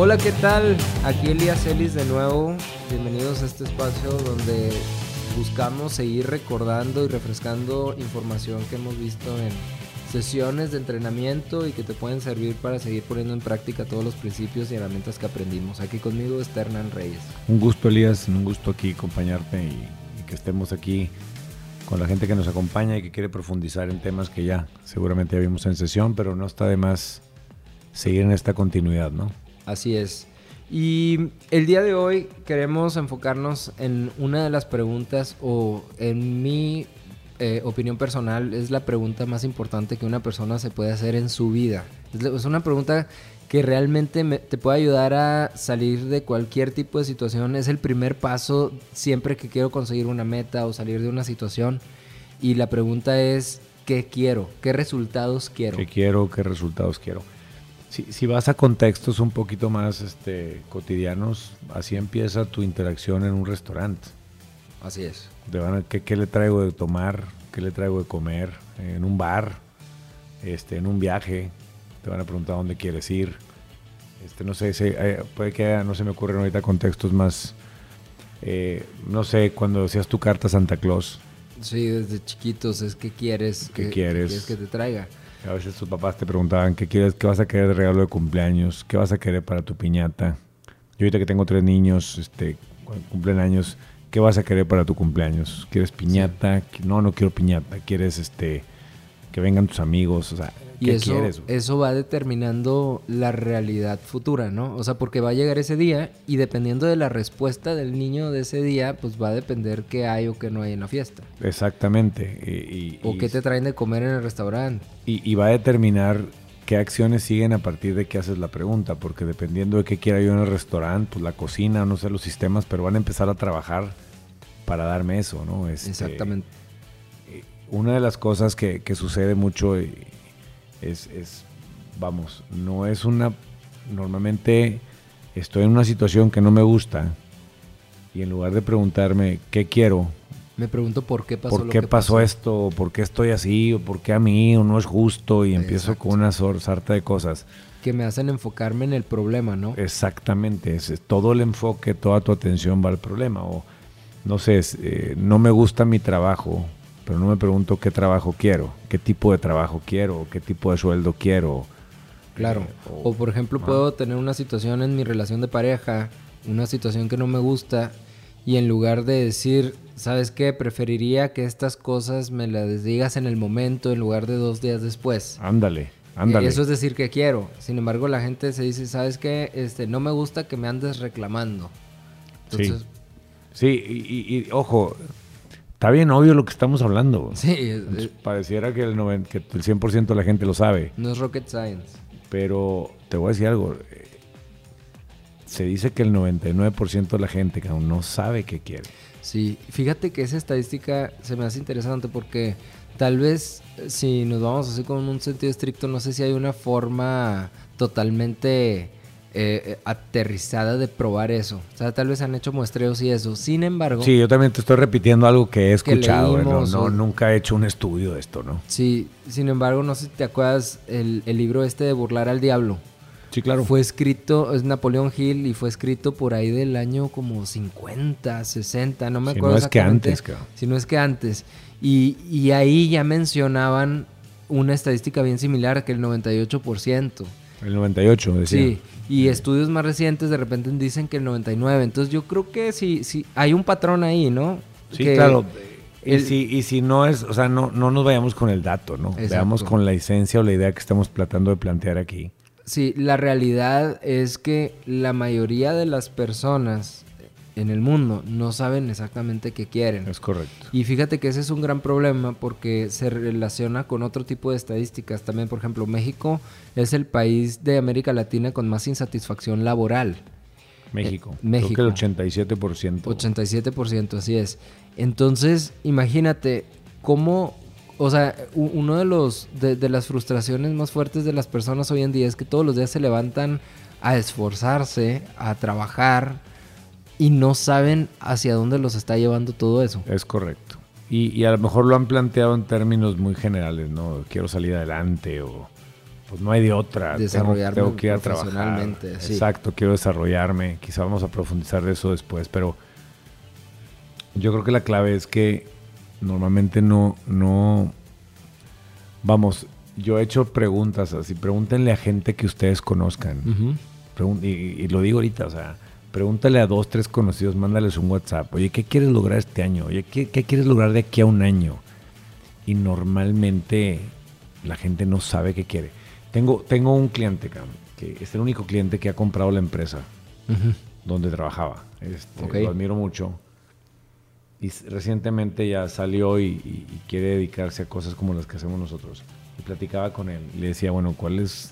Hola, ¿qué tal? Aquí Elías Ellis de nuevo. Bienvenidos a este espacio donde buscamos seguir recordando y refrescando información que hemos visto en sesiones de entrenamiento y que te pueden servir para seguir poniendo en práctica todos los principios y herramientas que aprendimos. Aquí conmigo está Hernán Reyes. Un gusto, Elías, un gusto aquí acompañarte y, y que estemos aquí con la gente que nos acompaña y que quiere profundizar en temas que ya seguramente ya vimos en sesión, pero no está de más seguir en esta continuidad, ¿no? Así es. Y el día de hoy queremos enfocarnos en una de las preguntas o en mi eh, opinión personal es la pregunta más importante que una persona se puede hacer en su vida. Es una pregunta que realmente me- te puede ayudar a salir de cualquier tipo de situación. Es el primer paso siempre que quiero conseguir una meta o salir de una situación. Y la pregunta es, ¿qué quiero? ¿Qué resultados quiero? ¿Qué quiero? ¿Qué resultados quiero? Si, si vas a contextos un poquito más este, cotidianos, así empieza tu interacción en un restaurante. Así es. Te van a- ¿qué, qué le traigo de tomar? ¿Qué le traigo de comer? En un bar, este, en un viaje, te van a preguntar dónde quieres ir. Este, no sé, se- eh, puede que haya- no se me ocurren ahorita contextos más, eh, no sé, cuando decías tu carta a Santa Claus, Sí, desde chiquitos es que quieres ¿Qué que, quieres? que te traiga. A veces tus papás te preguntaban qué quieres, qué vas a querer de regalo de cumpleaños, qué vas a querer para tu piñata. Yo ahorita que tengo tres niños, este, cumplen años, ¿qué vas a querer para tu cumpleaños? ¿Quieres piñata? No, no quiero piñata. ¿Quieres este que vengan tus amigos? O sea, Y ¿qué eso, quieres? eso va determinando la realidad futura, ¿no? O sea, porque va a llegar ese día y dependiendo de la respuesta del niño de ese día, pues va a depender qué hay o qué no hay en la fiesta. Exactamente. Y, y- O y- qué te traen de comer en el restaurante. y- y va a determinar qué acciones siguen a partir de que haces la pregunta, porque dependiendo de qué quiera yo en el restaurante, pues la cocina, no sé los sistemas, pero van a empezar a trabajar para darme eso, ¿no? Este, Exactamente. Una de las cosas que, que sucede mucho y- es, es, vamos, no es una, normalmente estoy en una situación que no me gusta y en lugar de preguntarme qué quiero, Me pregunto por qué pasó por lo qué que pasó, esto, o por qué estoy así, o por qué a mí, o no es justo, y empiezo Exacto. con una sarta de cosas. Que me hacen enfocarme en el problema, ¿no? Exactamente, es, es todo el enfoque, toda tu atención va al problema. O no sé, es, eh, no me gusta mi trabajo, pero no me pregunto qué trabajo quiero, qué tipo de trabajo quiero, qué tipo de sueldo quiero. Claro. Eh, O por ejemplo, ah. puedo tener una situación en mi relación de pareja, una situación que no me gusta, y en lugar de decir, ¿sabes qué? Preferiría que estas cosas me las digas en el momento en lugar de dos días después. Ándale, ándale. Eso es decir que quiero. Sin embargo, la gente se dice, ¿sabes qué? Este, no me gusta que me andes reclamando. Entonces, Sí, y, y- y, ojo, está bien obvio lo que estamos hablando. sí, es- Entonces, es- pareciera que el, noven- que el 100% de la gente lo sabe. no es rocket science. Pero te voy a decir algo. eh, Se dice que el 99% de la gente que aún no sabe qué quiere. Sí, fíjate que esa estadística se me hace interesante porque tal vez eh, si nos vamos así con un sentido estricto, no sé si hay una forma totalmente eh, eh, aterrizada de probar eso. O sea, tal vez han hecho muestreos y eso. Sin embargo, Sí, yo también te estoy repitiendo algo que he Que escuchado. ¿eh? No, leímos no, o- nunca he hecho un estudio de esto, ¿no? sí, sin embargo, no sé si te acuerdas el, el libro este de Burlar al Diablo. Sí, claro. Fue escrito, es Napoleón Hill y fue escrito por ahí del año como 50, 60, no me Si acuerdo. no es que antes. Si no es que antes. Y, y ahí ya mencionaban una estadística bien similar, que el 98%. El 98, decía. Sí, y estudios más recientes de repente dicen que el 99%. Entonces yo creo que sí, sí, hay un patrón ahí, ¿no? Sí, Que claro. Y, si, y si no es, o sea, no, no nos vayamos con el dato, ¿no? Exacto. Veamos con la esencia o la idea que estamos tratando de plantear aquí. Sí, la realidad es que la mayoría de las personas en el mundo no saben exactamente qué quieren. Es correcto. Y fíjate que ese es un gran problema porque se relaciona con otro tipo de estadísticas. También, por ejemplo, México es el país de América Latina con más insatisfacción laboral. México. Eh, México. Creo que el 87%. 87%, así es. Entonces, imagínate cómo, o sea, uno de los de, de las frustraciones más fuertes de las personas hoy en día es que todos los días se levantan a esforzarse, a trabajar y no saben hacia dónde los está llevando todo eso. Es correcto. Y, y a lo mejor lo han planteado en términos muy generales, ¿no? Quiero salir adelante o, pues no hay de otra. Desarrollarme tengo que ir a trabajar. sí. Exacto, quiero desarrollarme. Quizá vamos a profundizar de eso después, pero yo creo que la clave es que normalmente no, no, vamos, yo he hecho preguntas así, pregúntenle a gente que ustedes conozcan. Y, y lo digo ahorita, o sea, pregúntale a dos, tres conocidos, mándales un WhatsApp. Oye, ¿qué quieres lograr este año? Oye, ¿qué, qué quieres lograr de aquí a un año? Y normalmente la gente no sabe qué quiere. Tengo, tengo un cliente, que es el único cliente que ha comprado la empresa Ujú. donde trabajaba. Este. Lo admiro mucho. Y recientemente ya salió y, y- y quiere dedicarse a cosas como las que hacemos nosotros. Y platicaba con él. y Le decía, bueno, ¿cuál es,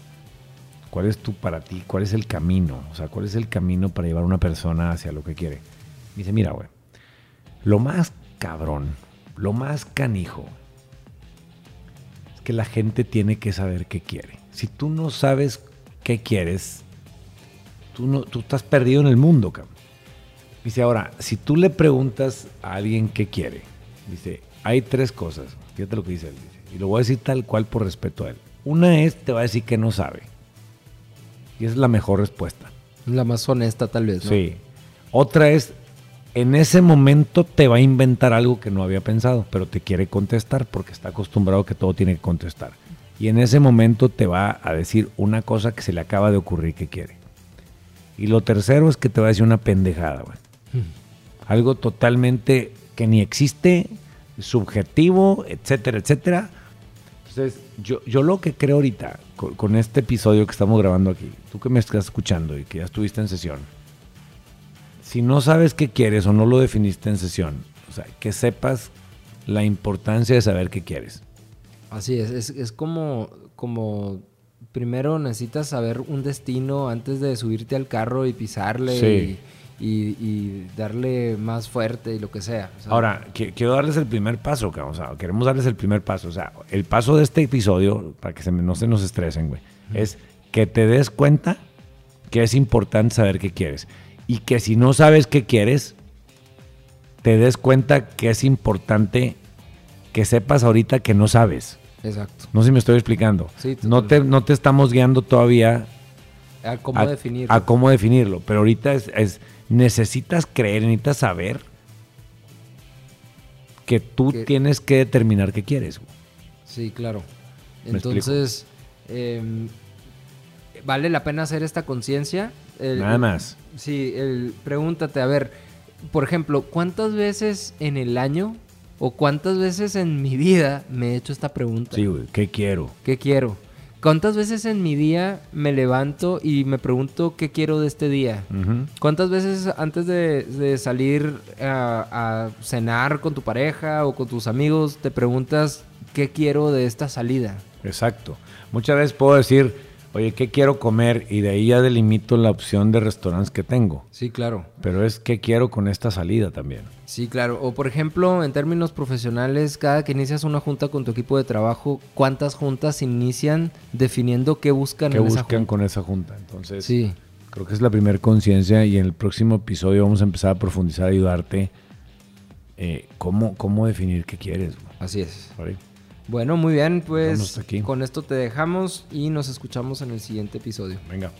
¿cuál es tu para ti? ¿Cuál es el camino? O sea, ¿cuál es el camino para llevar a una persona hacia lo que quiere? Dice, mira, güey, lo más cabrón, lo más canijo, es que la gente tiene que saber qué quiere. Si tú no sabes qué quieres, tú, no, tú estás perdido en el mundo, cabrón. Dice, ahora, si tú le preguntas a alguien qué quiere, dice, hay tres cosas. Fíjate lo que dice él. y lo voy a decir tal cual por respeto a él. Una es, te va a decir que no sabe. Y esa es la mejor respuesta. La más honesta tal vez, ¿no? Sí. Otra es, en ese momento te va a inventar algo que no había pensado, pero te quiere contestar porque está acostumbrado que todo tiene que contestar. Y en ese momento te va a decir una cosa que se le acaba de ocurrir que quiere. Y lo tercero es que te va a decir una pendejada, güey. Algo totalmente que ni existe, subjetivo, etcétera, etcétera. Entonces, yo, yo lo que creo ahorita, con, con este episodio que estamos grabando aquí, tú que me estás escuchando y que ya estuviste en sesión, si no sabes qué quieres o no lo definiste en sesión, o sea, que sepas la importancia de saber qué quieres. Así es, es, es como, como primero necesitas saber un destino antes de subirte al carro y pisarle Sí. y, y- y darle más fuerte y lo que sea. Ahora, qui- quiero darles el primer paso, o sea, queremos darles el primer paso. O sea, el paso de este episodio, para que se no se nos estresen, güey, es que te des cuenta que es importante saber qué quieres. Y que si no sabes qué quieres, te des cuenta que es importante que sepas ahorita que no sabes. Exacto. No sé si me estoy explicando. Sí, no, te, no te estamos guiando todavía A cómo a, definirlo. a cómo definirlo. Pero ahorita es, es- necesitas creer, necesitas saber que tú Que- tienes que determinar qué quieres. güey. Sí, claro. Entonces, em, vale la pena hacer esta conciencia. Nada más. Sí, el, pregúntate, a ver, por ejemplo, ¿cuántas veces en el año o cuántas veces en mi vida me he hecho esta pregunta? Sí, güey, ¿qué quiero? ¿Qué quiero? ¿Cuántas veces en mi día me levanto y me pregunto qué quiero de este día? ¿Cuántas veces antes de, de salir a, a cenar con tu pareja o con tus amigos te preguntas qué quiero de esta salida? Exacto. Muchas veces puedo decir, oye, ¿qué quiero comer? Y de ahí ya delimito la opción de restaurantes que tengo. Sí, claro. Pero es qué quiero con esta salida también. Sí, claro. O por ejemplo, en términos profesionales, cada que inicias una junta con tu equipo de trabajo, ¿cuántas juntas inician definiendo qué buscan ¿Qué en esa buscan junta? con esa junta? Entonces, Sí, creo que es la primera conciencia y en el próximo episodio vamos a empezar a profundizar, ayudarte eh, cómo, cómo definir qué quieres. así es. ¿Vale? Bueno, muy bien, pues aquí. con esto te dejamos y nos escuchamos en el siguiente episodio. Venga.